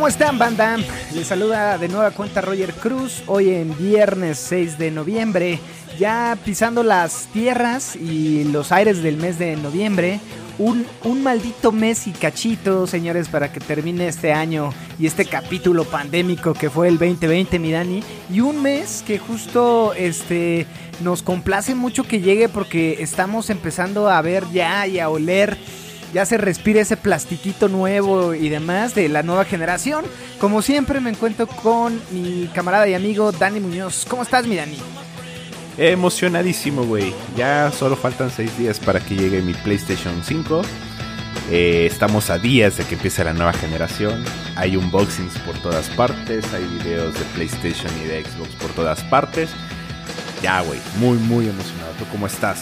¿Cómo están, banda? Les saluda de nueva cuenta Roger Cruz, hoy en viernes 6 de noviembre, ya pisando las tierras y los aires del mes de noviembre. Un, un maldito mes y cachito, señores, para que termine este año y este capítulo pandémico que fue el 2020, mi Dani. Y un mes que justo este, nos complace mucho que llegue porque estamos empezando a ver ya y a oler ya se respira ese plastiquito nuevo y demás de la nueva generación. Como siempre me encuentro con mi camarada y amigo Dani Muñoz. ¿Cómo estás, mi Dani? Emocionadísimo, güey. Ya solo faltan 6 días para que llegue mi PlayStation 5. Eh, estamos a días de que empiece la nueva generación. Hay unboxings por todas partes. Hay videos de PlayStation y de Xbox por todas partes. Ya, güey. Muy, muy emocionado. ¿Tú cómo estás?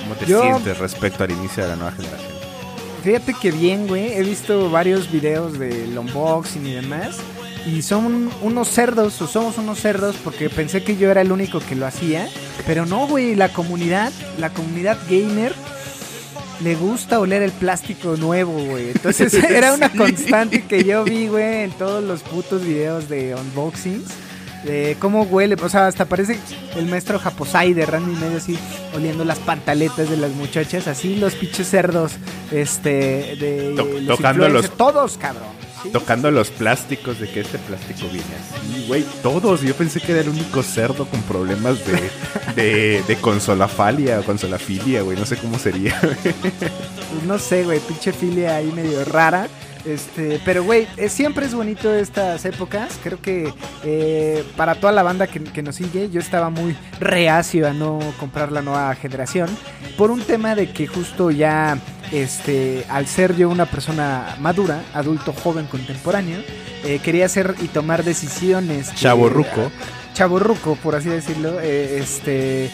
¿Cómo te sientes respecto al inicio de la nueva generación? Fíjate que bien, güey. He visto varios videos del unboxing y demás. Y son unos cerdos, o somos unos cerdos, porque pensé que yo era el único que lo hacía. Pero no, güey, la comunidad, la comunidad gamer, le gusta oler el plástico nuevo, güey. Entonces era una constante que yo vi, güey, en todos los putos videos de unboxings de cómo huele, o sea, hasta parece el maestro Japosai de Randy medio así, oliendo las pantaletas de las muchachas, así los pinches cerdos, este, de tocando los todos, cabrón. Tocando los plásticos de que este plástico viene así, güey, todos. Yo pensé que era el único cerdo con problemas de, de, de consolafalia o consolafilia, güey, no sé cómo sería. Pues no sé, güey, pinche filia ahí medio rara. Este, pero güey, eh, siempre es bonito estas épocas. Creo que eh, para toda la banda que, nos sigue, yo estaba muy reacio a no comprar la nueva generación. Por un tema de que justo ya, este, al ser yo una persona madura, adulto, joven, contemporáneo, eh, quería hacer y tomar decisiones. Chavo ruco. Chavo ruco, por así decirlo. este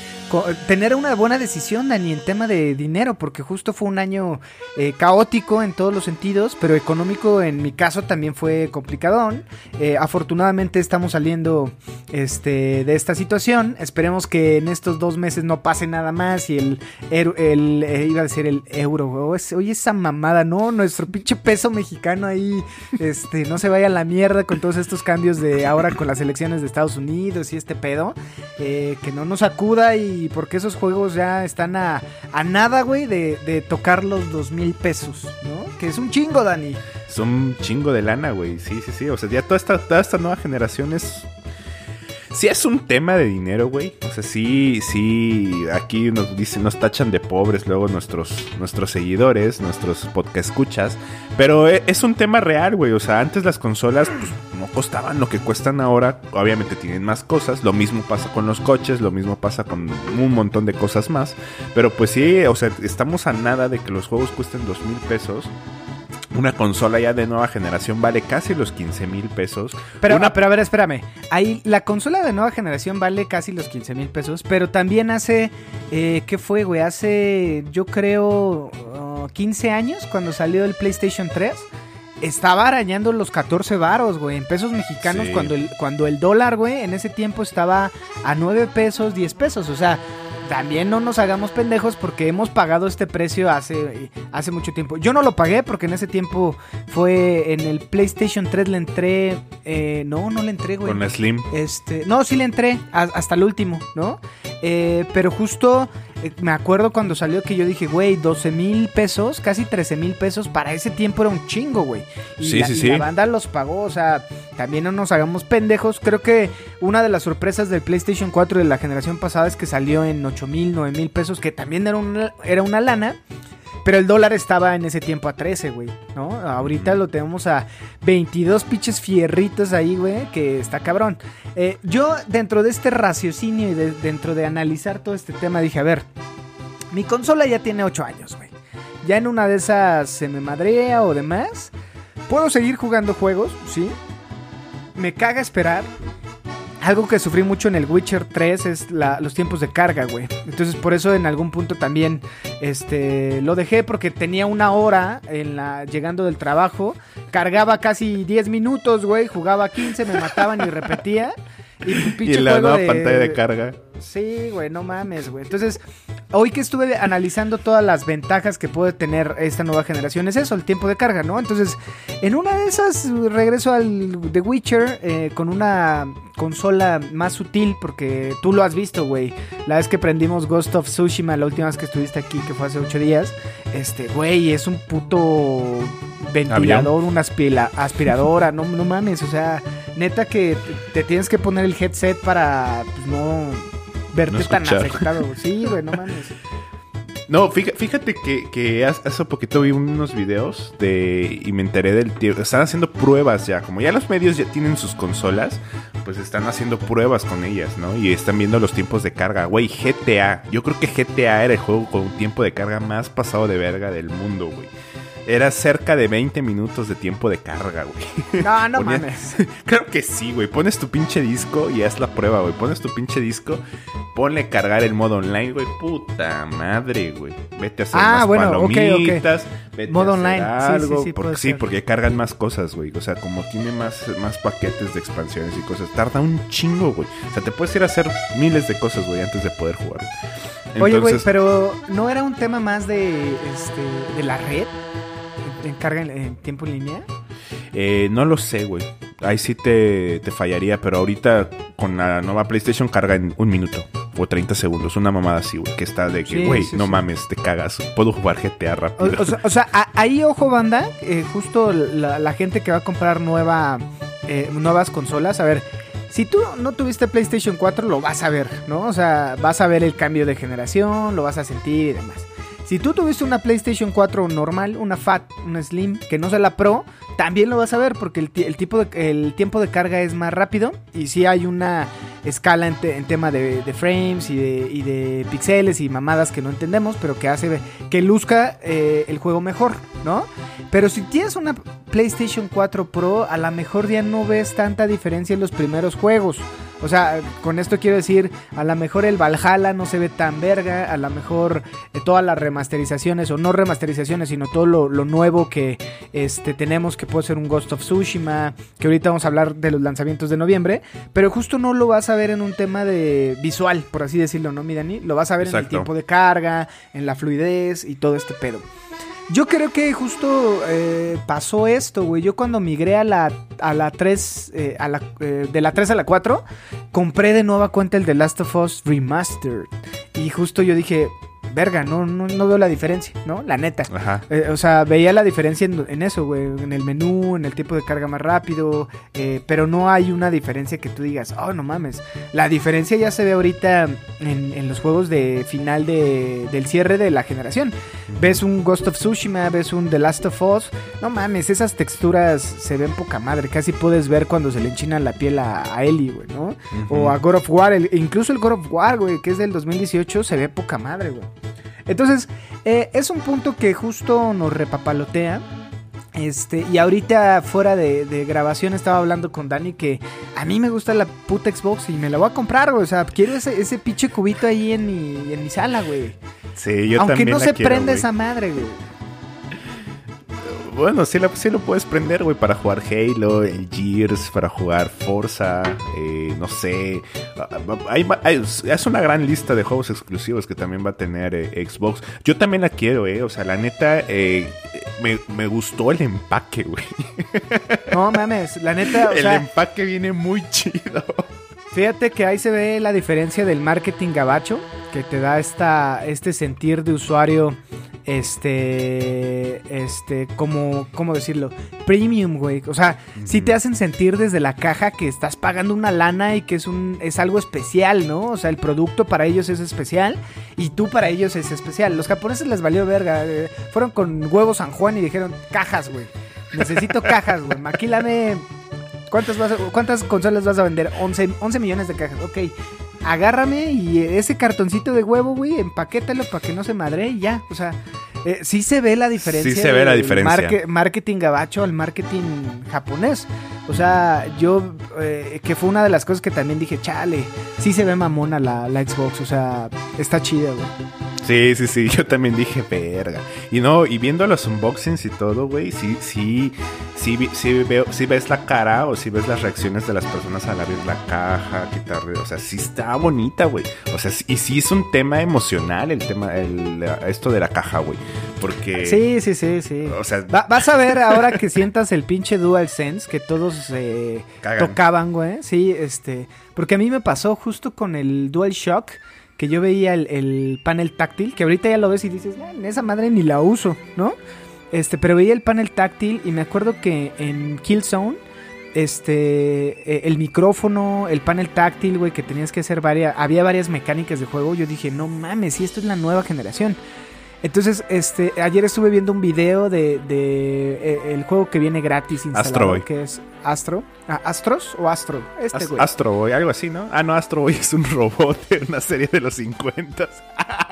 tener una buena decisión, Dani, en tema de dinero, porque justo fue un año eh, caótico en todos los sentidos, pero económico en mi caso también fue complicadón. Eh, afortunadamente estamos saliendo este, de esta situación. Esperemos que en estos dos meses no pase nada más y el, el, eh, iba a decir el euro, oye esa mamada, no, nuestro pinche peso mexicano ahí, este, no se vaya a la mierda con todos estos cambios de ahora con las elecciones de Estados Unidos y este pedo, que no nos acuda y porque esos juegos ya están a, a nada, güey, de, de, tocar los dos mil pesos, ¿no? Que es un chingo, Dani. Es un chingo de lana, güey. Sí, sí, sí. O sea, ya toda esta, toda esta nueva generación es sí es un tema de dinero, güey. O sea, sí, sí, aquí nos dicen, nos tachan de pobres luego nuestros, nuestros seguidores, nuestros podcast escuchas. Pero e, es un tema real, güey. O sea, antes las consolas pues, no costaban lo que cuestan ahora. Obviamente tienen más cosas. Lo mismo pasa con los coches, lo mismo pasa con un montón de cosas más. Pero pues sí, o sea, estamos a nada de que los juegos cuesten dos mil pesos una consola ya de nueva generación vale casi los 15 mil pesos. Pero, pero a ver, espérame. Ahí, la consola de nueva generación vale casi los 15 mil pesos, pero también hace, eh, ¿qué fue, güey? Hace, yo creo, 15 años, cuando salió el PlayStation 3, estaba arañando los 14 varos, güey, en pesos mexicanos, cuando, el, cuando el dólar, güey, en ese tiempo estaba a 9 pesos, 10 pesos, o sea también no nos hagamos pendejos porque hemos pagado este precio hace, hace mucho tiempo. Yo no lo pagué porque en ese tiempo fue en el PlayStation 3 le entré. Eh, no, no le entré, güey. Con Slim. Este, no, sí le entré hasta el último, ¿no? Eh, pero justo me acuerdo cuando salió que yo dije, güey, 12 mil pesos, casi 13 mil pesos, para ese tiempo era un chingo, güey. Y, sí, la, sí, sí. la banda los pagó, o sea, también no nos hagamos pendejos. Creo que una de las sorpresas del PlayStation 4 de la generación pasada es que salió en 8 mil, 9 mil pesos, que también era una, era una lana. Pero el dólar estaba en ese tiempo a 13, güey, ¿no? Ahorita lo tenemos a 22 pinches fierritos ahí, güey, que está cabrón. Eh, yo, dentro de este raciocinio y de- dentro de analizar todo este tema, dije, a ver, mi consola ya tiene 8 años, güey. Ya en una de esas se me madrea o demás. Puedo seguir jugando juegos, sí. Me caga esperar. Algo que sufrí mucho en el Witcher 3 es la- los tiempos de carga, güey. Entonces por eso en algún punto también este, lo dejé porque tenía una hora en la, llegando del trabajo. Cargaba casi 10 minutos, güey. Jugaba 15, me mataban y repetía. Y, Y pinche en la nueva pantalla de carga. Sí, güey, no mames, güey. Entonces, hoy que estuve analizando todas las ventajas que puede tener esta nueva generación, es eso, el tiempo de carga, ¿no? Entonces, en una de esas, regreso al The Witcher eh, con una consola más sutil, porque tú lo has visto, güey. La vez que prendimos Ghost of Tsushima, la última vez que estuviste aquí, que fue hace ocho días, este, güey, es un puto ventilador, una aspira- aspiradora, no, no mames, o sea, neta que te, te tienes que poner el headset para pues, no verte No tan afectado. Sí, güey, no mames. No, fíjate, que, que hace hace poquito vi unos videos de y me enteré del tiempo. Están haciendo pruebas ya. Como ya los medios ya tienen sus consolas, pues están haciendo pruebas con ellas, ¿no? Y están viendo los tiempos de carga. Güey, GTA. Yo creo que GTA era el juego con un tiempo de carga más pasado de verga del mundo, güey. Era cerca de 20 minutos de tiempo de carga, güey. No, no mames. Claro que sí, güey. Pones tu pinche disco y haz la prueba, güey. Pones tu pinche disco, ponle cargar el modo online, güey. Puta madre, güey. Vete a hacer Ah, bueno, ok. palomitas. Vete Modo a hacer online. Sí, sí, Algo, sí, porque, sí, porque cargan más cosas, güey. O sea, como tiene más, más paquetes de expansiones y cosas, tarda un chingo, güey. O sea, te puedes ir a hacer miles de cosas, güey, antes de poder jugar. Oye, güey, pero ¿no era un tema más de, este, de la red? ¿En carga en, en tiempo en línea? Eh, no lo sé, güey. Ahí sí te, te fallaría, pero ahorita con la nueva PlayStation carga en un minuto o 30 segundos. Una mamada así, güey. Que está de que, güey, sí, no sí. mames, te cagas. Puedo jugar GTA O, rápido. o sea, o sea, a- ahí, ojo, banda, eh, justo la, la gente que va a comprar nueva, eh, nuevas consolas, a ver, si tú no tuviste PlayStation 4, lo vas a ver, ¿no? O sea, vas a ver el cambio de generación, lo vas a sentir y demás. Si tú tuviste una PlayStation 4 normal, una Fat, una Slim, que no sea la Pro, también lo vas a ver porque el, ti- el tipo de- el tiempo de carga es más rápido y sí hay una escala en, te- en tema de, de frames y de, y de pixeles y mamadas que no entendemos, pero que hace que luzca eh, el juego mejor, ¿no? Pero si tienes una PlayStation 4 Pro, a lo mejor ya no ves tanta diferencia en los primeros juegos. O sea, con esto quiero decir, a lo mejor el Valhalla no se ve tan verga, a lo mejor eh, todas las remasterizaciones, o no remasterizaciones, sino todo lo, lo nuevo que este, tenemos, que puede ser un Ghost of Tsushima, que ahorita vamos a hablar de los lanzamientos de noviembre, pero justo no lo vas a ver en un tema de visual, por así decirlo, ¿no, mi Dani? Lo vas a ver en el tiempo de carga, en la fluidez y todo este pedo. Yo creo que justo eh, pasó esto, güey. Yo cuando migré a la, a la 3, eh, a la, eh, de la 3 a la 4, compré de nueva cuenta el The Last of Us Remastered. Y justo yo dije, verga, no, no, no veo la diferencia, ¿no? La neta. Ajá. Eh, o sea, veía la diferencia en, en eso, güey. En el menú, en el tiempo de carga más rápido. eh, pero no hay una diferencia que tú digas, oh, no mames. La diferencia ya se ve ahorita en, en los juegos de final de, del cierre de la generación. Ves un Ghost of Tsushima, ves un The Last of Us. No mames, esas texturas se ven poca madre. Casi puedes ver cuando se le enchina la piel a, a Ellie, güey, ¿no? O a God of War. el- incluso el God of War, güey, que es del 2018, se ve poca madre, güey. Entonces, eh, es un punto que justo nos repapalotea. Este, y ahorita fuera de, de grabación estaba hablando con Dani que a mí me gusta la puta Xbox y me la voy a comprar, güey. O sea, quiero ese, ese pinche cubito ahí en mi, en mi sala, güey. Sí, yo Aunque también no la se quiero, prenda güey. esa madre, güey. Bueno, sí, la- sí lo puedes prender, güey, para jugar Halo, el Gears, para jugar Forza, eh, no sé. Hay hay- es una gran lista de juegos exclusivos que también va a tener eh, Xbox. Yo también la quiero, eh. O sea, la neta, eh, me, me gustó el empaque, güey. No mames, la neta, o el sea, empaque viene muy chido. Fíjate que ahí se ve la diferencia del marketing gabacho, que te da esta, este sentir de usuario este, este, como, ¿cómo decirlo? Premium, güey. O sea, sí te hacen sentir desde la caja que estás pagando una lana y que es un, es algo especial, ¿no? O sea, el producto para ellos es especial y tú para ellos es especial. Los japoneses les valió verga. eh, fueron con huevos San Juan y dijeron, cajas, güey. Necesito cajas, güey. Maquílame. ¿Cuántas, vas a- ¿Cuántas consolas vas a vender? 11, 11 millones de cajas. Ok. Agárrame y ese cartoncito de huevo, güey, empaquétalo para que no se madre y ya. O sea, eh, sí se ve la diferencia. Sí se ve la diferencia. marketing gabacho al marketing japonés. O sea, yo, eh, que fue una de las cosas que también dije, chale, sí se ve mamona la, la Xbox. O sea, está chida, güey. Sí, sí, sí, yo también dije, verga. Y no, y viendo los unboxings y todo, güey, sí, sí, sí, sí, veo, sí ves la cara o sí ves las reacciones de las personas al abrir la caja, quitar, o sea, sí está bonita, güey. O sea, sí- y sí es un tema emocional el tema, el, esto de la caja, güey. Porque, Sí, sí, sí, sí. o sea, Va- vas a ver ahora que sientas el pinche DualSense que todos eh, tocaban, güey. Sí, este. Porque a mí me pasó justo con el DualShock que yo veía el, el panel táctil, que ahorita ya lo ves y dices, "Ah, esa madre ni la uso, ¿no? Este, pero veía el panel táctil y me acuerdo que en Killzone, este, eh, el micrófono, el panel táctil, güey, que tenías que hacer varias, había varias mecánicas de juego. Yo dije, no mames, si esto es la nueva generación. Entonces, este, ayer estuve viendo un video de, de, eh, el juego que viene gratis instalado, Astro Boy. que es Astro, ah, Astros o Astro, este As- güey. Astro Boy, algo así, ¿no? Ah, no, Astro Boy es un robot de una serie de los 50.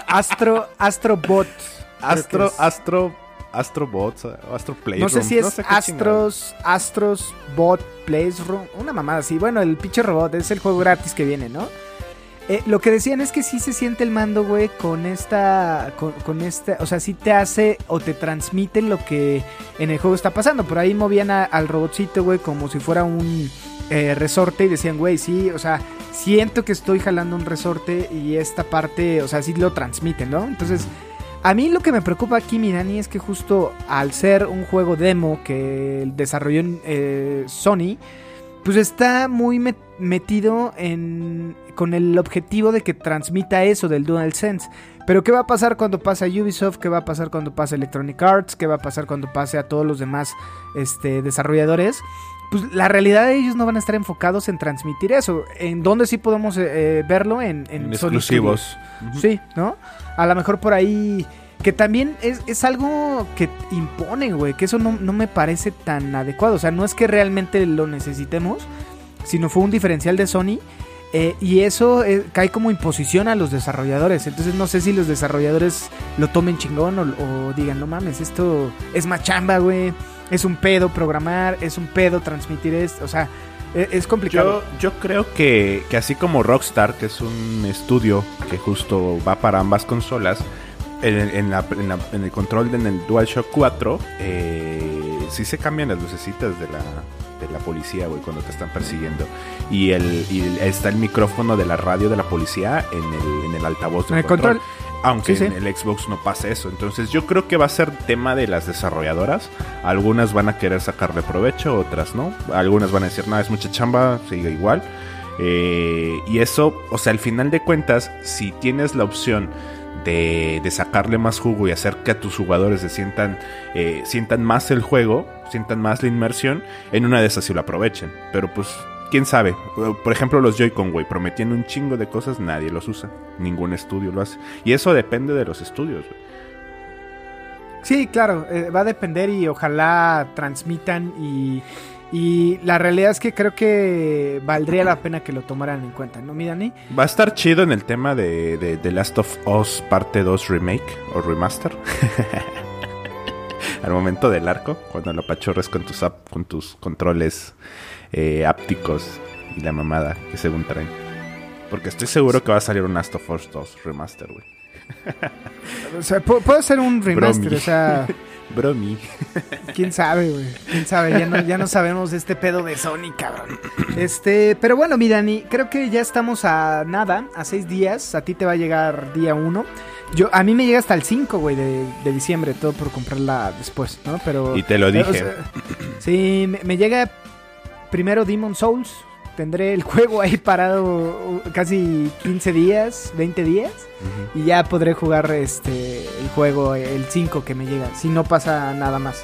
Astro, Astrobot. Astro, es. Astro, Astro Bots, Astro Playroom. No sé si es sé qué chingado. Astros, Astros Bot Playroom, una mamada así. Bueno, el pinche robot es el juego gratis que viene, ¿no? Eh, lo que decían es que sí se siente el mando, güey, con esta, con, esta, o sea, sí te hace o te transmite lo que en el juego está pasando. Por ahí movían al robotcito, güey, como si fuera un eh, resorte y decían, güey, sí, o sea, siento que estoy jalando un resorte y esta parte, o sea, sí lo transmiten, ¿no? Entonces, a mí lo que me preocupa aquí, mi Dani, es que justo al ser un juego demo que desarrolló en, eh, Sony, pues está muy met- metido en con el objetivo de que transmita eso del DualSense. Pero ¿qué va a pasar cuando pase a Ubisoft? ¿Qué va a pasar cuando pase a Electronic Arts? ¿Qué va a pasar cuando pase a todos los demás este, desarrolladores? Pues la realidad de ellos no van a estar enfocados en transmitir eso. ¿En dónde sí podemos eh, verlo? En, en En exclusivos. Sí, ¿no? A lo mejor por ahí. Que también es, es algo que impone, güey. Que eso no, no me parece tan adecuado. O sea, no es que realmente lo necesitemos, sino fue un diferencial de Sony. eh, y eso eh, cae como imposición a los desarrolladores. Entonces no sé si los desarrolladores lo tomen chingón o, o digan, no mames, esto es más chamba, güey. Es un pedo programar, es un pedo transmitir esto. O sea, e- es complicado. Yo, yo creo que, que así como Rockstar, que es un estudio que justo va para ambas consolas, en, el- en la- en la- en el control de en el DualShock 4, eh, sí se cambian las lucecitas de la, de la policía, güey, cuando te están persiguiendo. Y, el, y el- está el micrófono de la radio de la policía en el, en el altavoz del el control. Aunque Sí, en sí. el Xbox no pase eso. Entonces yo creo que va a ser tema de las desarrolladoras. Algunas van a querer sacarle provecho, otras no. Algunas van a decir, no, es mucha chamba, sigue igual. Eh, y eso, o sea, al final de cuentas, si tienes la opción de, sacarle más jugo y hacer que a tus jugadores se sientan, eh, sientan más el juego, sientan más la inmersión, en una de esas sí lo aprovechen. Pero pues, quién sabe. Por ejemplo, los Joy-Con, güey, prometiendo un chingo de cosas, nadie los usa. Ningún estudio lo hace. Y eso depende de los estudios, güey. Sí, claro, eh, va a depender y ojalá transmitan y, y la realidad es que creo que valdría la pena que lo tomaran en cuenta, ¿no, mi Dani? Va a estar chido en el tema de, de, de Last of Us parte 2 remake o remaster. Al momento del arco, cuando lo apachorres con tus, con tus controles eh, ápticos y la mamada que según traen. Porque estoy seguro que va a salir un Last of Us 2 remaster, güey. O sea, pu- puede ser un remaster, Bromi. o sea, Bromi. quién sabe, güey, quién sabe, ya no, ya no sabemos este pedo de Sony, cabrón. Este, pero bueno, mi Dani, creo que ya estamos a nada, a seis días, a ti te va a llegar día uno. Yo, a mí me llega hasta el 5, güey, de, de diciembre, todo por comprarla después, ¿no? Pero... Y te lo dije. o sea, sí, me, me llega primero Demon Souls, tendré el juego ahí parado casi 15 días, 20 días. Y ya podré jugar este el juego, el 5 que me llega, si no pasa nada más.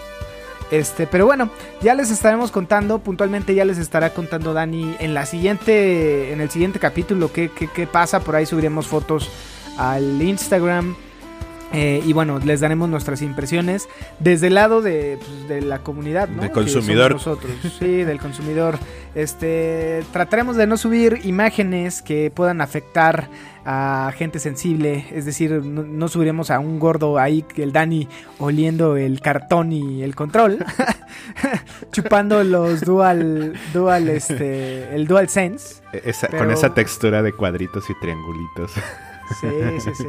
Este, pero bueno, ya les estaremos contando, puntualmente ya les estará contando Dani en la siguiente, en el siguiente capítulo qué, qué, qué pasa, por ahí subiremos fotos al Instagram. Eh, y bueno, les daremos nuestras impresiones desde el lado de, pues, de la comunidad, ¿no? Del consumidor. Nosotros, sí, del consumidor. Este, trataremos de no subir imágenes que puedan afectar a gente sensible, es decir, no, no subiremos a un gordo ahí, el Dani oliendo el cartón y el control, chupando los dual, dual, este, el dual sense. Esa- Pero- Con esa textura de cuadritos y triangulitos. Sí, sí, sí.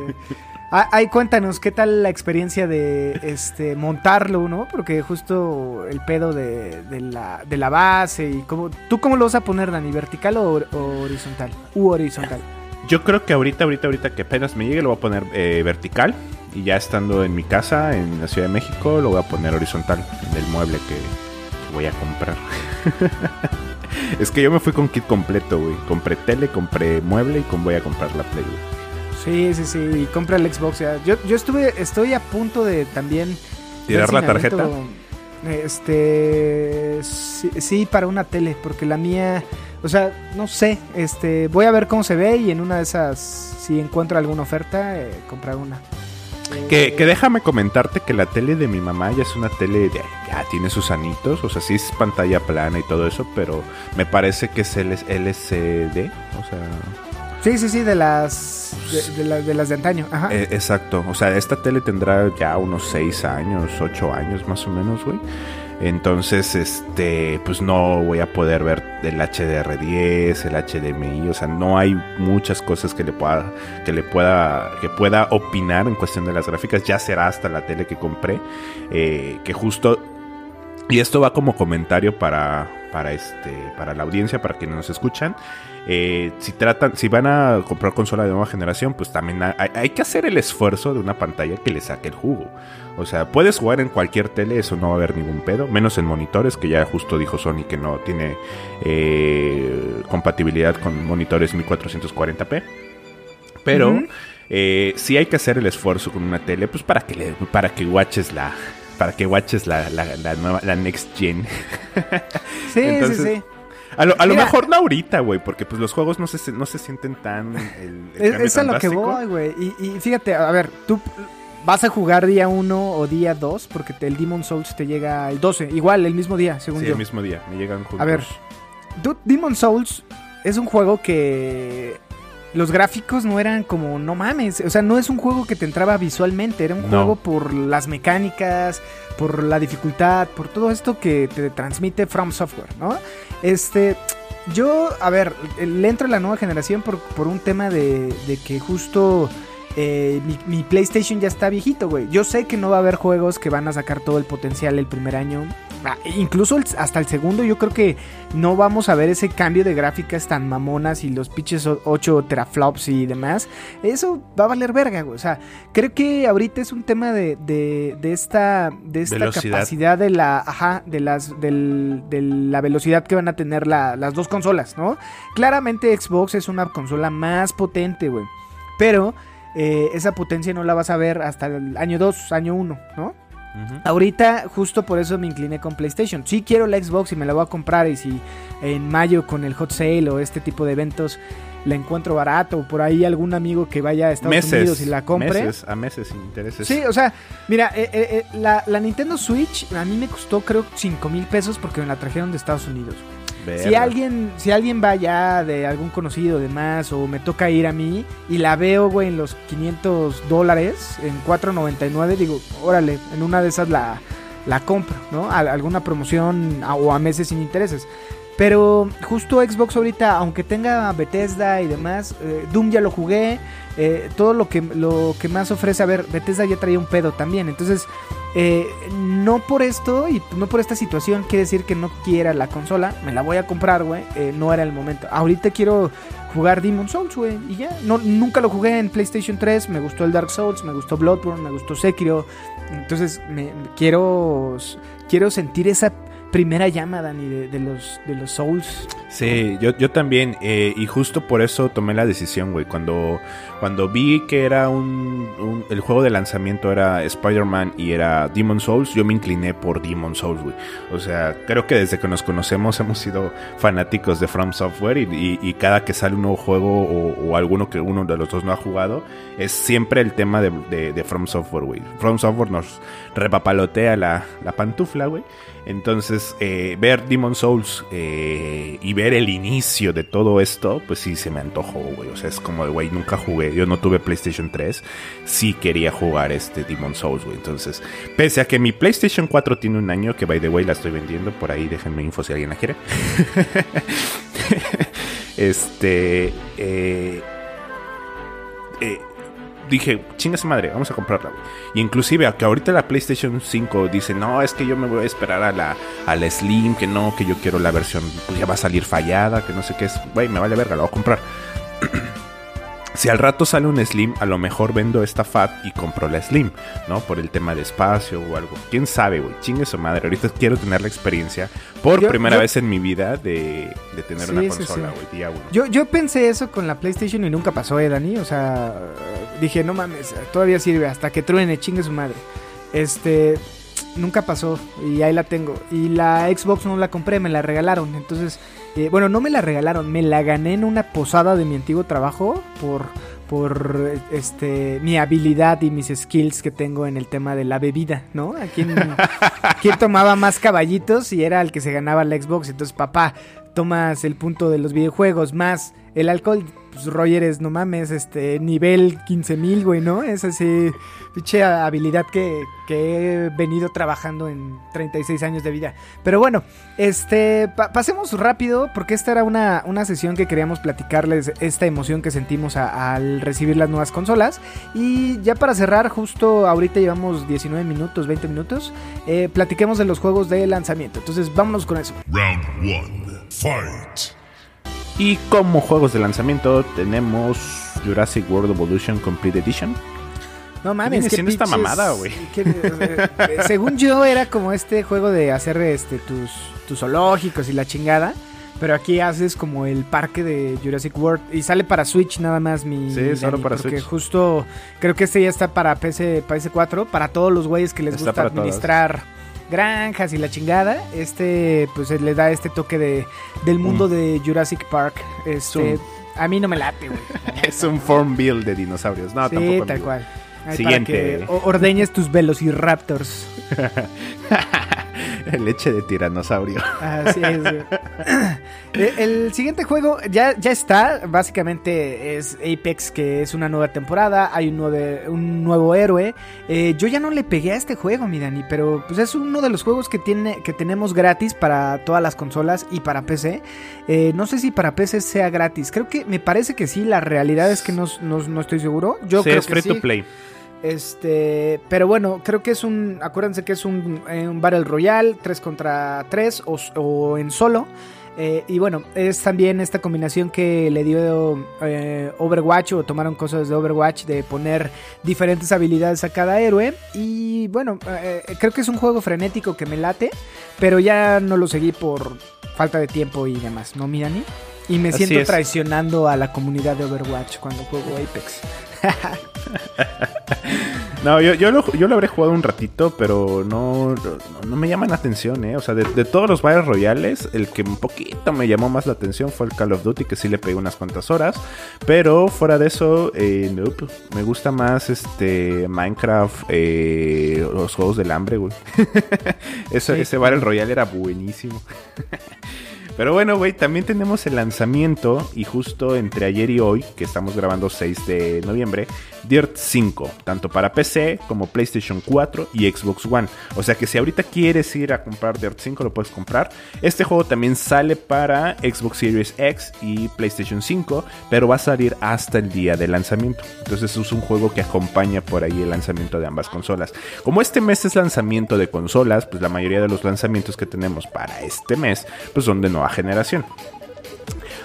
Ah, Ahí cuéntanos, ¿qué tal la experiencia de este montarlo, no? Porque justo el pedo de, la, de la base y cómo... ¿Tú cómo lo vas a poner, Dani? ¿Vertical o, hor- o horizontal? U horizontal. Yo creo que ahorita, ahorita, ahorita que apenas me llegue lo voy a poner eh, vertical. Y ya estando en mi casa, en la Ciudad de México, lo voy a poner horizontal. Del mueble que voy a comprar. es que yo me fui con kit completo, güey. Compré tele, compré mueble y voy a comprar la Play, güey. Sí, sí, sí. Y compra el Xbox. ya. Yo, yo estuve, estoy a punto de también... ¿Tirar la tarjeta? Este... Sí, sí, para una tele, porque la mía... O sea, no sé, este, voy a ver cómo se ve y en una de esas, si encuentro alguna oferta, eh, comprar una. Que, que déjame comentarte que la tele de mi mamá ya es una tele de, ya tiene sus anitos, o sea, sí es pantalla plana y todo eso, pero me parece que es LCD, o sea, Sí, sí, sí, de las de, de la- de las de antaño. Ajá. eh, exacto, o sea, esta tele tendrá ya unos 6 años, 8 años más o menos, güey. Entonces, este, pues no voy a poder ver el HDR10, el HDMI, o sea, no hay muchas cosas que le pueda, que le pueda, que pueda opinar en cuestión de las gráficas. Ya será hasta la tele que compré, eh, que justo, y esto va como comentario para, para este, para la audiencia, para quienes nos escuchan. Eh, si tratan, si van a comprar consola de nueva generación, pues también hay, hay que hacer el esfuerzo de una pantalla que le saque el jugo. O sea, puedes jugar en cualquier tele, eso no va a haber ningún pedo, menos en monitores, que ya justo dijo Sony que no tiene eh, compatibilidad con monitores 1440p. Pero eh, sí hay que hacer el esfuerzo con una tele, pues para que le, para que watches la, para que watches la, la, la nueva, la next gen. sí, entonces- sí, sí. A lo, a lo mejor no ahorita, güey, porque pues los juegos no se, no se sienten tan... el- el Es, a lo que voy, güey. Y, y fíjate, a ver, tú vas a jugar día 1 o día 2 porque te- el Demon Souls te llega el 12, igual el mismo día, según Sí, yo. el mismo día, me llegan juntos. A ver, Dude, Demon Souls es un juego que los gráficos no eran como, no mames, o sea, no es un juego que te entraba visualmente, era un No. juego por las mecánicas, por la dificultad, por todo esto que te transmite From Software, ¿no? Este, yo, a ver, le entro a la nueva generación por, por un tema de, de que justo... eh, mi, mi PlayStation ya está viejito, güey. Yo sé que no va a haber juegos que van a sacar todo el potencial el primer año. Ah, incluso el- hasta el segundo, yo creo que no vamos a ver ese cambio de gráficas tan mamonas y los pinches 8 teraflops y demás. Eso va a valer verga, güey. O sea, creo que ahorita es un tema de, de, de esta, de esta Velocidad. capacidad de la, ajá, de las, del- de la velocidad que van a tener la- las dos consolas, ¿no? Claramente Xbox es una consola más potente, güey. Pero eh, esa potencia no la vas a ver hasta el año 2, año 1, ¿no? Ahorita justo por eso me incliné con PlayStation. Sí quiero la Xbox y me la voy a comprar y si en mayo con el hot sale o este tipo de eventos la encuentro barato o por ahí algún amigo que vaya a Estados meses, Unidos y la compre. meses, a meses sin intereses. Sí, o sea, mira, eh, eh, eh, la, la Nintendo Switch a mí me costó creo 5 mil pesos porque me la trajeron de Estados Unidos. Si alguien, si alguien va ya de algún conocido de más o me toca ir a mí y la veo, güey, en los 500 dólares, en 4.99, digo, órale, en una de esas la, la compro, ¿no? A- alguna promoción o a meses sin intereses. Pero justo Xbox ahorita, aunque tenga Bethesda y demás, eh, Doom ya lo jugué, eh, todo lo que, lo que más ofrece, a ver, Bethesda ya traía un pedo también, entonces eh, no por esto y no por esta situación quiere decir que no quiera la consola, me la voy a comprar, güey, no era el momento. Ahorita quiero jugar Demon Souls, güey, y ya, no, nunca lo jugué en PlayStation 3, me gustó el Dark Souls, me gustó Bloodborne, me gustó Sekiro, entonces me, quiero, quiero sentir esa primera llama, Dani, de, los, de los Souls. Sí, yo, yo también, eh, y justo por eso tomé la decisión, güey. Cuando, cuando vi que era un, un- el juego de lanzamiento era Spider-Man y era Demon Souls, yo me incliné por Demon Souls, güey. O sea, creo que desde que nos conocemos hemos sido fanáticos de From Software y, y- y cada que sale un nuevo juego o, o alguno que uno de los dos no ha jugado, es siempre el tema de, de- de From Software, güey. From Software nos repapalotea la, la pantufla, güey. Entonces, eh, ver Demon Souls eh, y ver el inicio de todo esto, pues sí se me antojó, güey. O sea, es como de, güey, nunca jugué. Yo no tuve PlayStation 3. Sí quería jugar este Demon Souls, güey. Entonces, pese a que mi PlayStation 4 tiene un año, que by the way la estoy vendiendo, por ahí déjenme info si alguien la quiere. este. Eh, eh, dije, chinga esa madre, vamos a comprarla. Y inclusive, a que ahorita la PlayStation 5 dice, no, es que yo me voy a esperar a la, a la Slim, que no, que yo quiero la versión, pues ya va a salir fallada, que no sé qué es. Güey, me vale verga, la voy a comprar. Si al rato sale un Slim, a lo mejor vendo esta Fat y compro la Slim, ¿no? Por el tema de espacio o algo. ¿Quién sabe, güey? Chingue su madre. Ahorita quiero tener la experiencia por Yo- primera yo- vez en mi vida de, de tener Sí, una sí, consola, sí. güey, día uno. Yo, yo pensé eso con la PlayStation y nunca pasó, ¿eh, Dani? O sea, dije, no mames, todavía sirve hasta que truene, chingue su madre. Este, nunca pasó y ahí la tengo. Y la Xbox no la compré, me la regalaron. Entonces, bueno, no me la regalaron, me la gané en una posada de mi antiguo trabajo por por este mi habilidad y mis skills que tengo en el tema de la bebida, ¿no? A tomaba más caballitos y era el que se ganaba la Xbox. Entonces, papá, tomas el punto de los videojuegos más el alcohol. Pues no mames, este, nivel 15.000, güey, ¿no? Es así, pinche habilidad que, que he venido trabajando en 36 años de vida. Pero bueno, este, pa- pasemos rápido, porque esta era una, una sesión que queríamos platicarles, esta emoción que sentimos al recibir las nuevas consolas. Y ya para cerrar, justo ahorita llevamos 19 minutos, 20 minutos, eh, platiquemos de los juegos de lanzamiento. Entonces, vámonos con eso. Round one. Fight. Y como juegos de lanzamiento tenemos Jurassic World Evolution Complete Edition. No mames, qué esta mamada, güey? eh, eh, según yo era como este juego de hacer este tus, tus zoológicos y la chingada. Pero aquí haces como el parque de Jurassic World y sale para Switch nada más mi Sí, solo para porque Switch. justo creo que este ya está para PC, para PS4, para todos los güeyes que les Está gusta administrar granjas y la chingada. Este pues le da este toque de del mundo de Jurassic Park. Este a mí no me late, güey. Es un form build de dinosaurios. No, sí, tampoco. tal cual. Siguiente. Para que ordeñes tus velociraptors. Leche de tiranosaurio. Así es. Eh, El siguiente juego ya, ya está. Básicamente es Apex, que es una nueva temporada. Hay un, nueve- un nuevo héroe. Eh, yo ya no le pegué a este juego, mi Dani, pero pues es uno de los juegos que, tiene, que tenemos gratis para todas las consolas y para PC. Eh, no sé si para PC sea gratis. Creo que me parece que sí. La realidad es que no, no- no estoy seguro. Yo sí, creo es que free sí. to play. Este, pero bueno, creo que es un, acuérdense que es un, eh, un Battle Royale, 3 contra 3 o, o en solo. Eh, y bueno, es también esta combinación que le dio eh, Overwatch o tomaron cosas de Overwatch de poner diferentes habilidades a cada héroe. Y bueno, eh, creo que es un juego frenético que me late, pero ya no lo seguí por falta de tiempo y demás, ¿no, Mirani? Y me Así siento es. traicionando a la comunidad de Overwatch cuando juego Apex. No, yo, yo, lo, yo lo habré jugado un ratito, pero no, no, no me llaman la atención, ¿eh? O sea, de, de todos los Battle Royales, el que un poquito me llamó más la atención fue el Call of Duty, que sí le pegué unas cuantas horas. Pero fuera de eso, eh, nope. me gusta más este Minecraft, eh, los Juegos del Hambre, güey. Ese, Sí. ese Battle Royale era buenísimo. Pero bueno, güey, también tenemos el lanzamiento y justo entre ayer y hoy, que estamos grabando 6 de noviembre, Dirt 5, tanto para PC como PlayStation 4 y Xbox One. O sea que si ahorita quieres ir a comprar Dirt 5 lo puedes comprar. Este juego también sale para Xbox Series X y PlayStation 5, pero va a salir hasta el día de lanzamiento. Entonces es un juego que acompaña por ahí el lanzamiento de ambas consolas. Como este mes es lanzamiento de consolas, pues la mayoría de los lanzamientos que tenemos para este mes pues son de nueva generación.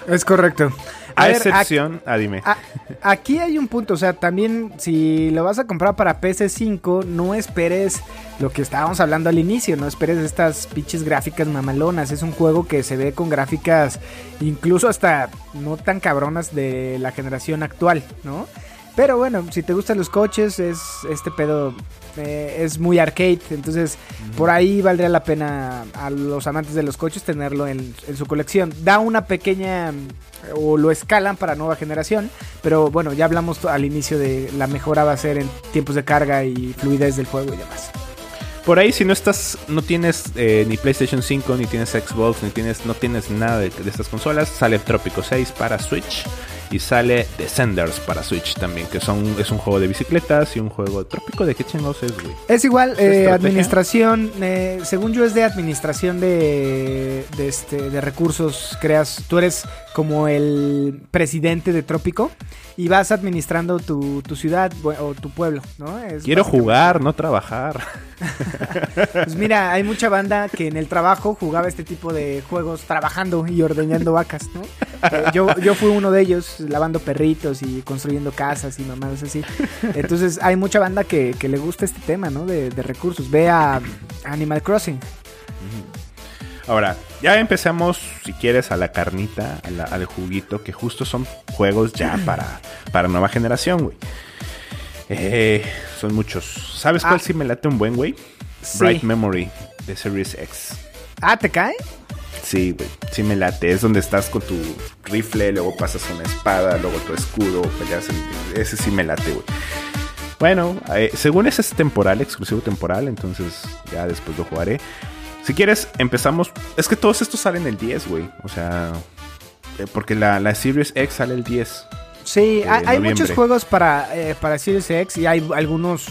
Es correcto. A A, ver, excepción, ah, dime. A- aquí hay un punto, o sea, también si lo vas a comprar para PS5, no esperes lo que estábamos hablando al inicio, no esperes estas pinches gráficas mamalonas. Es un juego que se ve con gráficas incluso hasta no tan cabronas de la generación actual, ¿no? Pero bueno, si te gustan los coches, es este pedo eh, es muy arcade, entonces por ahí valdría la pena a los amantes de los coches tenerlo en, en su colección. Da una pequeña o lo escalan para nueva generación, pero bueno, ya hablamos al inicio de la mejora va a ser en tiempos de carga y fluidez del juego y demás. Por ahí, si no estás, no tienes eh, ni PlayStation 5, ni tienes Xbox, ni tienes, no tienes nada de, de estas consolas, sale Trópico 6 para Switch y sale Descenders para Switch también, que son, es un juego de bicicletas y un juego trópico de qué chingados es, güey. Es igual, ¿Es eh, administración, eh, según yo es de administración de, de, este, de recursos, creas, tú eres como el presidente de Trópico y vas administrando tu, tu ciudad o tu pueblo, ¿no? Es Quiero jugar, no trabajar. Pues mira, hay mucha banda que en el trabajo jugaba este tipo de juegos trabajando y ordeñando vacas, ¿no? Eh, yo, yo fui uno de ellos, lavando perritos y construyendo casas y mamadas así. Entonces hay mucha banda que, que le gusta este tema, ¿no? De, de recursos. Ve a Animal Crossing. Ahora, ya empezamos, si quieres, a la carnita, a la- al juguito, que justo son juegos ya para, para nueva generación, güey. Eh, son muchos. ¿Sabes cuál Ah. sí me late un buen, güey? Sí. Bright Memory de Series X. Ah, ¿te cae? Sí, güey, sí me late. Es donde estás con tu rifle, luego pasas una espada, luego tu escudo, peleas. en- Ese sí me late, güey. Bueno, eh, según ese es temporal, exclusivo temporal, entonces ya después lo jugaré. Si quieres, empezamos. Es que todos estos salen el 10, güey. O sea, eh, porque la, la Series X sale el 10. Sí, hay, hay muchos juegos para, eh, para Series X y hay algunos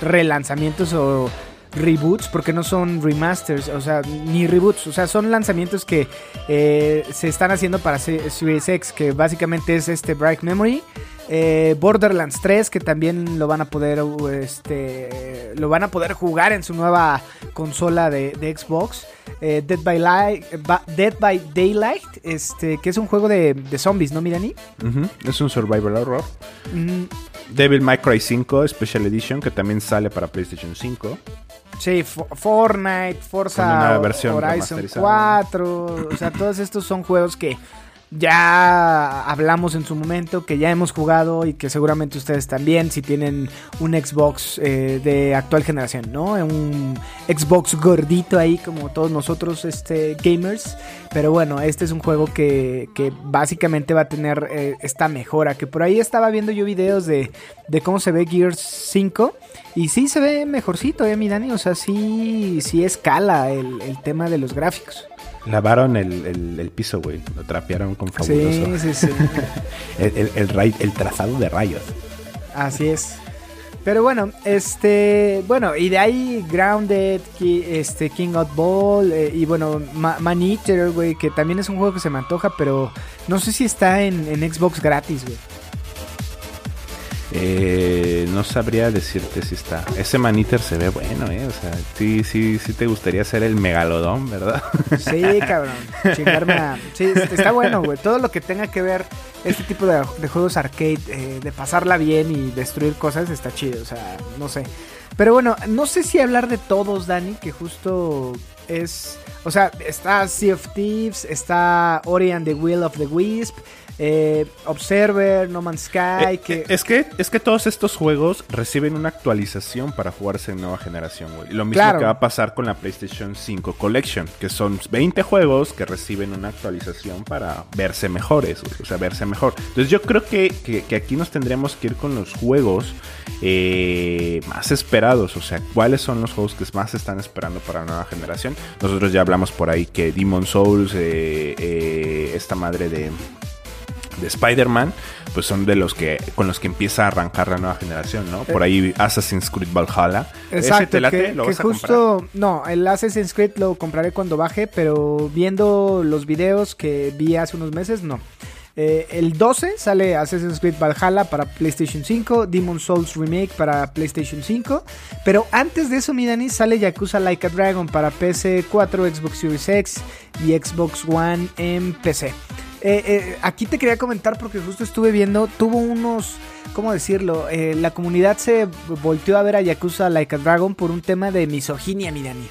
relanzamientos o reboots, porque no son remasters, o sea, ni reboots, o sea, son lanzamientos que eh, se están haciendo para Se- Series X, que básicamente es este Bright Memory, eh, Borderlands 3, que también lo van a poder, uh, este, lo van a poder jugar en su nueva consola de, de Xbox. eh, Dead by Light, Dead by Daylight, este, que es un juego de, de zombies, ¿no, Mirani? Ujú, Es un survival horror. Devil May Cry 5 Special Edition, que también sale para PlayStation 5. Sí, Fo- Fortnite, Forza Horizon remasterizada. 4, o sea, todos estos son juegos que ya hablamos en su momento, que ya hemos jugado y que seguramente ustedes también, si tienen un Xbox eh, de actual generación, ¿no? Un Xbox gordito ahí como todos nosotros, este, gamers. Pero bueno, este es un juego que, que básicamente va a tener eh, esta mejora, que por ahí estaba viendo yo videos de, de cómo se ve Gears 5. Y sí se ve mejorcito, eh, mi Dani. O sea, sí, sí escala el, el tema de los gráficos. Lavaron el, el- el piso, güey. Lo trapearon con fabuloso. Sí, sí, sí. El, el- trazado de rayos. Así es. Pero bueno, este, bueno, y de ahí Grounded, este, King of Ball, eh, y bueno, Ma- Man Eater, güey, que también es un juego que se me antoja, pero no sé si está en, en Xbox gratis, güey. Eh, no sabría decirte si está. Ese maniter se ve bueno, ¿eh? O sea, sí, sí, sí te gustaría ser el megalodón, ¿verdad? Sí, cabrón. Chingarme. Sí, está bueno, güey. Todo lo que tenga que ver este tipo de, de juegos arcade, eh, de pasarla bien y destruir cosas, está chido. O sea, no sé. Pero bueno, no sé si hablar de todos, Dani, que justo es... O sea, está Sea of Thieves, está Ori and the Will of the Wisp, eh, Observer, No Man's Sky, Eh, que... es que es que todos estos juegos reciben una actualización para jugarse en nueva generación, güey. Lo mismo Claro. que va a pasar con la PlayStation 5 Collection, que son 20 juegos que reciben una actualización para verse mejores, güey, o sea, verse mejor. Entonces yo creo que, que- que aquí nos tendríamos que ir con los juegos eh, más esperados, o sea, cuáles son los juegos que más están esperando para la nueva generación. Nosotros ya hablamos por ahí que Demon Souls, eh, eh, esta madre de de Spider-Man, pues son de los que con los que empieza a arrancar la nueva generación, ¿no? Por ahí Assassin's Creed Valhalla. ¿Ese Exacto, te late? que, ¿Lo que vas a comprar? justo, no, el Assassin's Creed lo compraré cuando baje, pero viendo los videos que vi hace unos meses, no. Eh, el 12 sale Assassin's Creed Valhalla para PlayStation 5, Demon Souls Remake para PlayStation 5, pero antes de eso, mi Dani, sale Yakuza Like a Dragon para PC4, Xbox Series X y Xbox One en PC. Eh, eh, aquí te quería comentar porque justo estuve viendo, tuvo unos, ¿cómo decirlo? Eh, la comunidad se volteó a ver a Yakuza Like a Dragon por un tema de misoginia, mi Dani.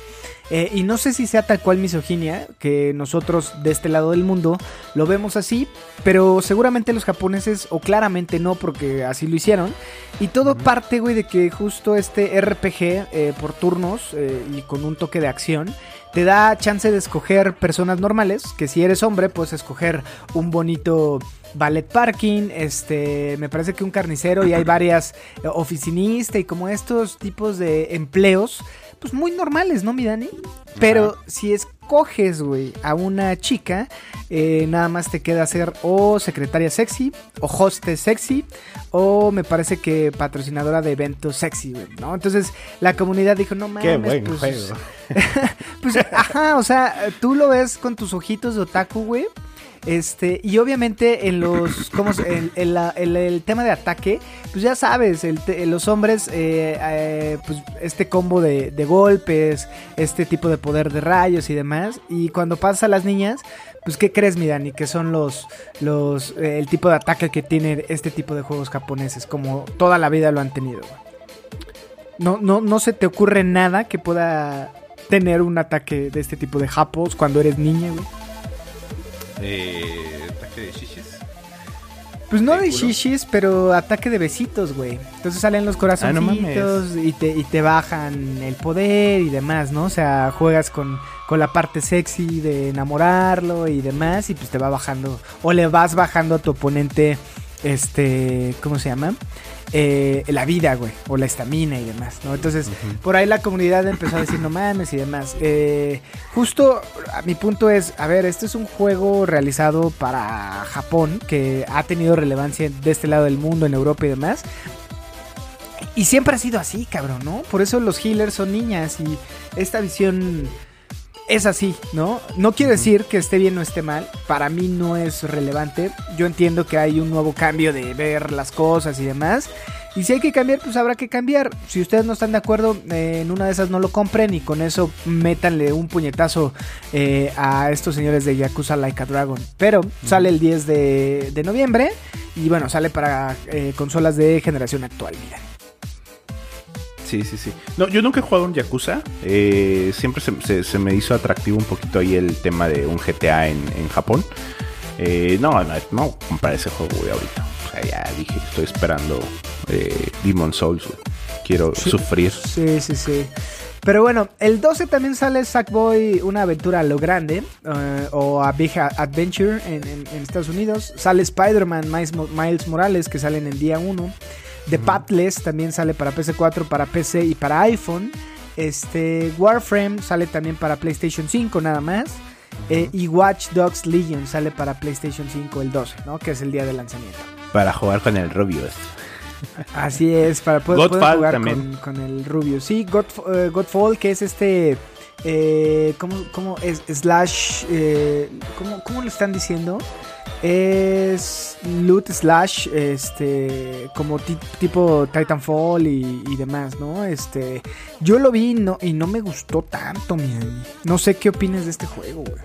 Y no sé si sea tal cual misoginia, que nosotros de este lado del mundo lo vemos así, pero seguramente los japoneses, o claramente no, porque así lo hicieron. Y todo parte, güey, de que justo este RPG por turnos y con un toque de acción te da chance de escoger personas normales, que si eres hombre puedes escoger un bonito ballet parking, este, me parece que un carnicero y hay varias oficinista y como estos tipos de empleos, pues muy normales, ¿no, mi Dani? Pero si escoges, güey, a una chica, eh, nada más te queda hacer o secretaria sexy, o hostess sexy, o me parece que patrocinadora de eventos sexy, güey, ¿no? Entonces la comunidad dijo, no mames, Qué buen pues, juego. pues, ajá, o sea, tú lo ves con tus ojitos de otaku, güey. Este, y obviamente en los, ¿cómo en la- en el tema de ataque, pues ya sabes, el los hombres, eh, eh, pues este combo de, de golpes, este tipo de poder de rayos y demás. Y cuando pasa a las niñas, pues ¿qué crees, mi Dani? Que son los, los, eh, el tipo de ataque que tiene este tipo de juegos japoneses, como toda la vida lo han tenido. No, no, no se te ocurre nada que pueda tener un ataque de este tipo de japos cuando eres niña, güey. Eh, ataque de shishis. Pues no ¿De shishis, pero ataque de besitos, güey. Entonces salen los Ah, no corazoncitos y, te, y te bajan el poder y demás, ¿no? O sea, juegas con, con la parte sexy de enamorarlo y demás y pues te va bajando o le vas bajando a tu oponente, este, ¿cómo se llama? Eh, la vida, güey, o la estamina y demás, ¿no? Entonces, por ahí la comunidad empezó a decir no mames y demás. Eh, justo a mi punto es, a ver, este es un juego realizado para Japón que ha tenido relevancia de este lado del mundo, en Europa y demás. Y siempre ha sido así, cabrón, ¿no? Por eso los healers son niñas y esta visión es así, ¿no? No quiere decir que esté bien o esté mal, para mí no es relevante. Yo entiendo que hay un nuevo cambio de ver las cosas y demás. Y si hay que cambiar, pues habrá que cambiar. Si ustedes no están de acuerdo, eh, en una de esas no lo compren y con eso métanle un puñetazo eh, a estos señores de Yakuza Like a Dragon. Pero sale el 10 de, de noviembre y bueno, sale para eh, consolas de generación actual, mira. Sí, sí, sí. No, yo nunca he jugado un Yakuza. Eh, siempre se, se- se me hizo atractivo un poquito ahí el tema de un GTA en, en Japón. Eh, no, no, no comprar ese juego, güey, ahorita. O sea, ya dije, estoy esperando eh, Demon Souls, güey. Quiero Sí. sufrir. Sí, sí, sí. Pero bueno, el 12 también sale Sackboy, una aventura a lo grande, eh, o a Big Adventure en, en- en Estados Unidos. Sale Spider-Man Miles, Mo- Miles Morales, que salen en día 1. The Pathless también sale para PC4, para PC y para iPhone. Este Warframe sale también para PlayStation 5 nada más. Eh, y Watch Dogs Legion sale para PlayStation 5 el 12, ¿no? Que es el día de lanzamiento. Para jugar con el Rubius. Así es, para poder, jugar también. con, con el Rubio. Sí, God, eh, Godfall, que es este. Eh, ¿Cómo, cómo es? Slash. Eh, ¿cómo, ¿Cómo lo están diciendo? Es loot slash, este, como ti- tipo Titanfall y, demás, ¿no? Este, yo lo vi y no, y no me gustó tanto, mi. No sé qué opinas de este juego, güey.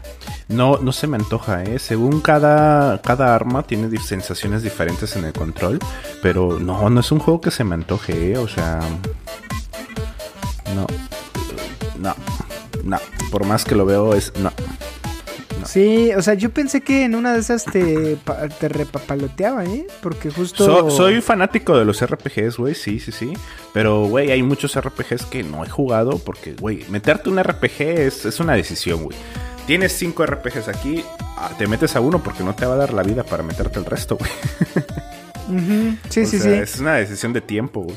No, no se me antoja, ¿eh? Según cada, cada arma tiene sensaciones diferentes en el control. Pero no, no es un juego que se me antoje, ¿eh? O sea... No. No. No. Por más que lo veo es... No. Sí, o sea, yo pensé que en una de esas te, te repapaloteaba, ¿eh? Porque justo... So- soy fanático de los RPGs, güey, sí, sí, sí. Pero, güey, hay muchos RPGs que no he jugado porque, güey, meterte un RPG es, es una decisión, güey. Tienes cinco RPGs aquí, ah, te metes a uno porque no te va a dar la vida para meterte el resto, güey. Sí, O sí, sea, sí. Es una decisión de tiempo, güey.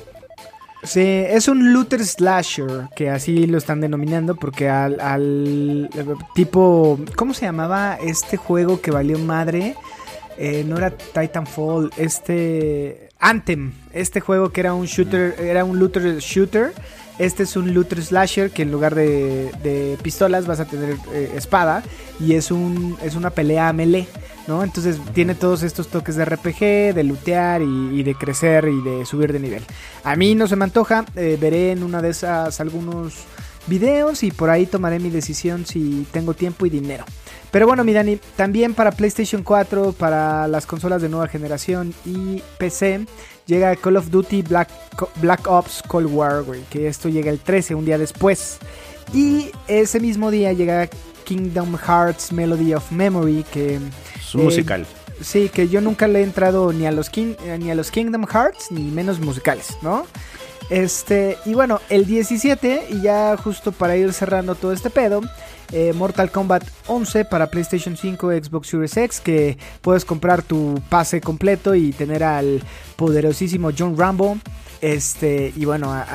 Sí, es un looter slasher, que así lo están denominando, porque al, eh, tipo, ¿cómo se llamaba este juego que valió madre? Eh, no era Titanfall, este Anthem, este juego que era un shooter, era un looter shooter. Este es un looter slasher que en lugar de, de pistolas vas a tener eh, espada y es un es una pelea a melee, ¿no? Entonces tiene todos estos toques de RPG, de lootear y, de crecer y de subir de nivel. A mí no se me antoja, eh, veré en una de esas algunos videos y por ahí tomaré mi decisión si tengo tiempo y dinero. Pero bueno, mi Dani, también para PlayStation 4, para las consolas de nueva generación y PC, llega Call of Duty Black, Black Ops Cold War, güey. Que esto llega el 13, un día después. Y ese mismo día llega Kingdom Hearts Melody of Memory, que... Es un Eh, musical. Sí, que yo nunca le he entrado ni a los King- eh, ni a los Kingdom Hearts ni menos musicales, ¿no? Este, y bueno, el 17 y ya justo para ir cerrando todo este pedo, eh, Mortal Kombat 11 para PlayStation 5, Xbox Series X, que puedes comprar tu pase completo y tener al poderosísimo John Rambo. Este, y bueno, a,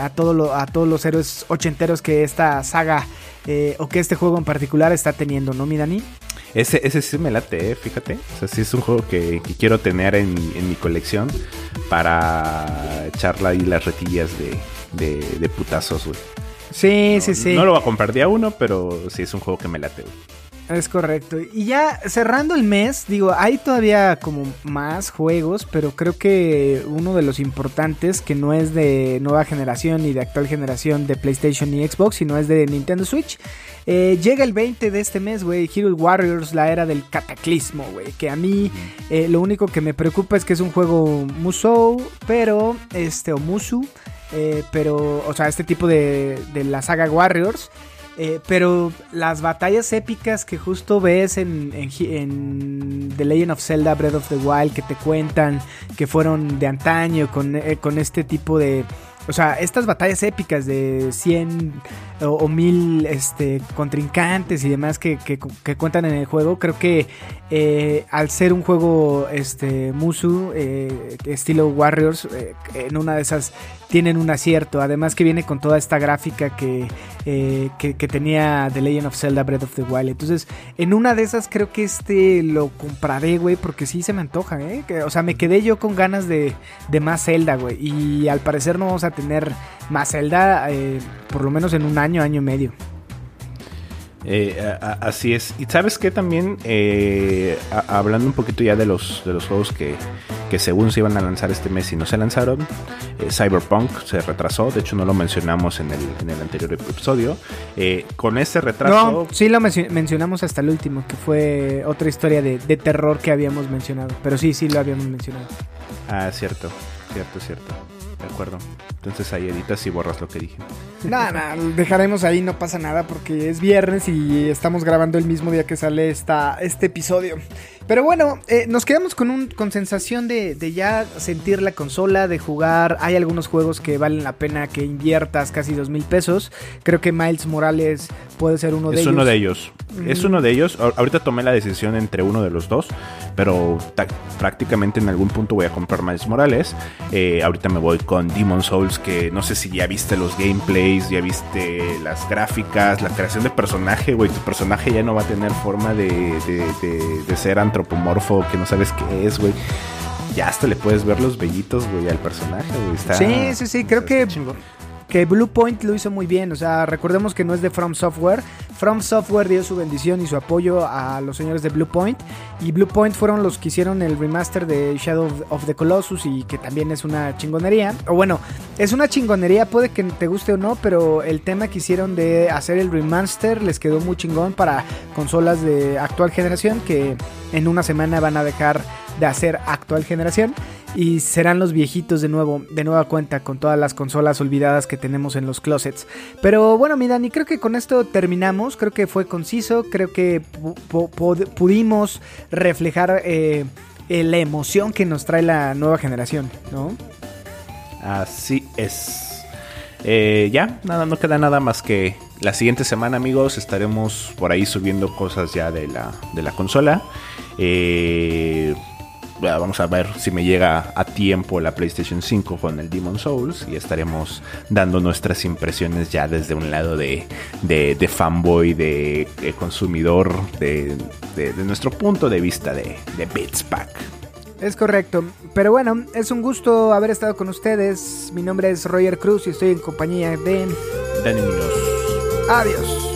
a- todos los héroes ochenteros que esta saga o que este juego en particular está teniendo, ¿no, mi Dani? Ese, ese sí me late, eh, fíjate. O sea, sí es un juego que, que quiero tener en, mi- en mi colección para echarle ahí las retillas de, de, de putazos, güey. Sí, No, sí, sí. No lo voy a comprar día uno, pero sí es un juego que me late, güey. Es correcto. Y ya cerrando el mes, digo, hay todavía como más juegos, pero creo que uno de los importantes, que no es de nueva generación ni de actual generación de PlayStation ni Xbox, sino es de Nintendo Switch, eh, llega el 20 de este mes, güey, Hero Warriors, la era del cataclismo, güey, que a mí eh, lo único que me preocupa es que es un juego Musou, pero, este, o Musu, eh, pero, o sea, este tipo de, de la saga Warriors. Eh, pero las batallas épicas que justo ves en, en The Legend of Zelda Breath of the Wild que te cuentan que fueron de antaño con, eh, con este tipo de... O sea, estas batallas épicas de 100 o, 1000 este, contrincantes y demás que, que- cuentan en el juego, creo que eh, al ser un juego este, Musu, eh, estilo Warriors, eh, en una de esas tienen un acierto. Además que viene con toda esta gráfica que, que, tenía The Legend of Zelda Breath of the Wild. Entonces, en una de esas creo que este lo compraré, güey, porque sí se me antoja, ¿eh? O sea, me quedé yo con ganas de, de más Zelda, güey. Y al parecer no vamos a tener más Zelda, por lo menos en un año, año y medio. Eh, a- a- así es. Y sabes que también, eh, a- hablando un poquito ya de los, de los juegos que, que según se iban a lanzar este mes y no se lanzaron, eh, Cyberpunk se retrasó. De hecho, no lo mencionamos en el, en el anterior episodio. Con ese retraso. No, sí lo menci- mencionamos hasta el último, que fue otra historia de, de terror que habíamos mencionado. Pero sí, sí lo habíamos mencionado. Ah, cierto, cierto, cierto. De acuerdo. Entonces ahí editas y borras lo que dije. Nada, dejaremos ahí, no pasa nada porque es viernes y estamos grabando el mismo día que sale esta, este episodio. Pero bueno, eh, nos quedamos con, un, con sensación de, de ya sentir la consola, de jugar. Hay algunos juegos que valen la pena que inviertas casi dos mil pesos. Creo que Miles Morales puede ser uno de es ellos. uno de ellos. Es uno de ellos. Ahorita tomé la decisión entre uno de los dos, pero prácticamente en algún punto voy a comprar Miles Morales. Eh, ahorita me voy con Demon Souls, que no sé si ya viste los gameplays, ya viste las gráficas, la creación de personaje, güey. Tu personaje ya no va a tener forma de, de- de- de ser antropomorfo, que no sabes qué es, güey. Ya hasta le puedes ver los vellitos, güey, al personaje, güey. Está- Sí, sí, sí, creo que- chingón. Que Blue Point lo hizo muy bien. O sea, recordemos que no es de From Software. From Software dio su bendición y su apoyo a los señores de Blue Point. Y Blue Point fueron los que hicieron el remaster de Shadow of the Colossus y que también es una chingonería. O bueno, es una chingonería, puede que te guste o no, pero el tema que hicieron de hacer el remaster les quedó muy chingón para consolas de actual generación que en una semana van a dejar de hacer actual generación y serán los viejitos de nuevo, de nueva cuenta con todas las consolas olvidadas que tenemos en los closets. Pero bueno, mi Dani, creo que con esto terminamos, creo que fue conciso, creo que pudimos reflejar eh, eh, la emoción que nos trae la nueva generación, ¿no? Así es. Eh, ya, nada, no queda nada más que la siguiente semana, amigos, estaremos por ahí subiendo cosas ya de la, de la consola. Eh, vamos a ver si me llega a tiempo la PlayStation 5 con el Demon Souls y estaremos dando nuestras impresiones ya desde un lado de, de, de fanboy, de, de consumidor, de, nuestro punto de vista de, de Bits Pack. Es correcto. Pero bueno, es un gusto haber estado con ustedes. Mi nombre es Roger Cruz y estoy en compañía de... Dani Muñoz. Adiós.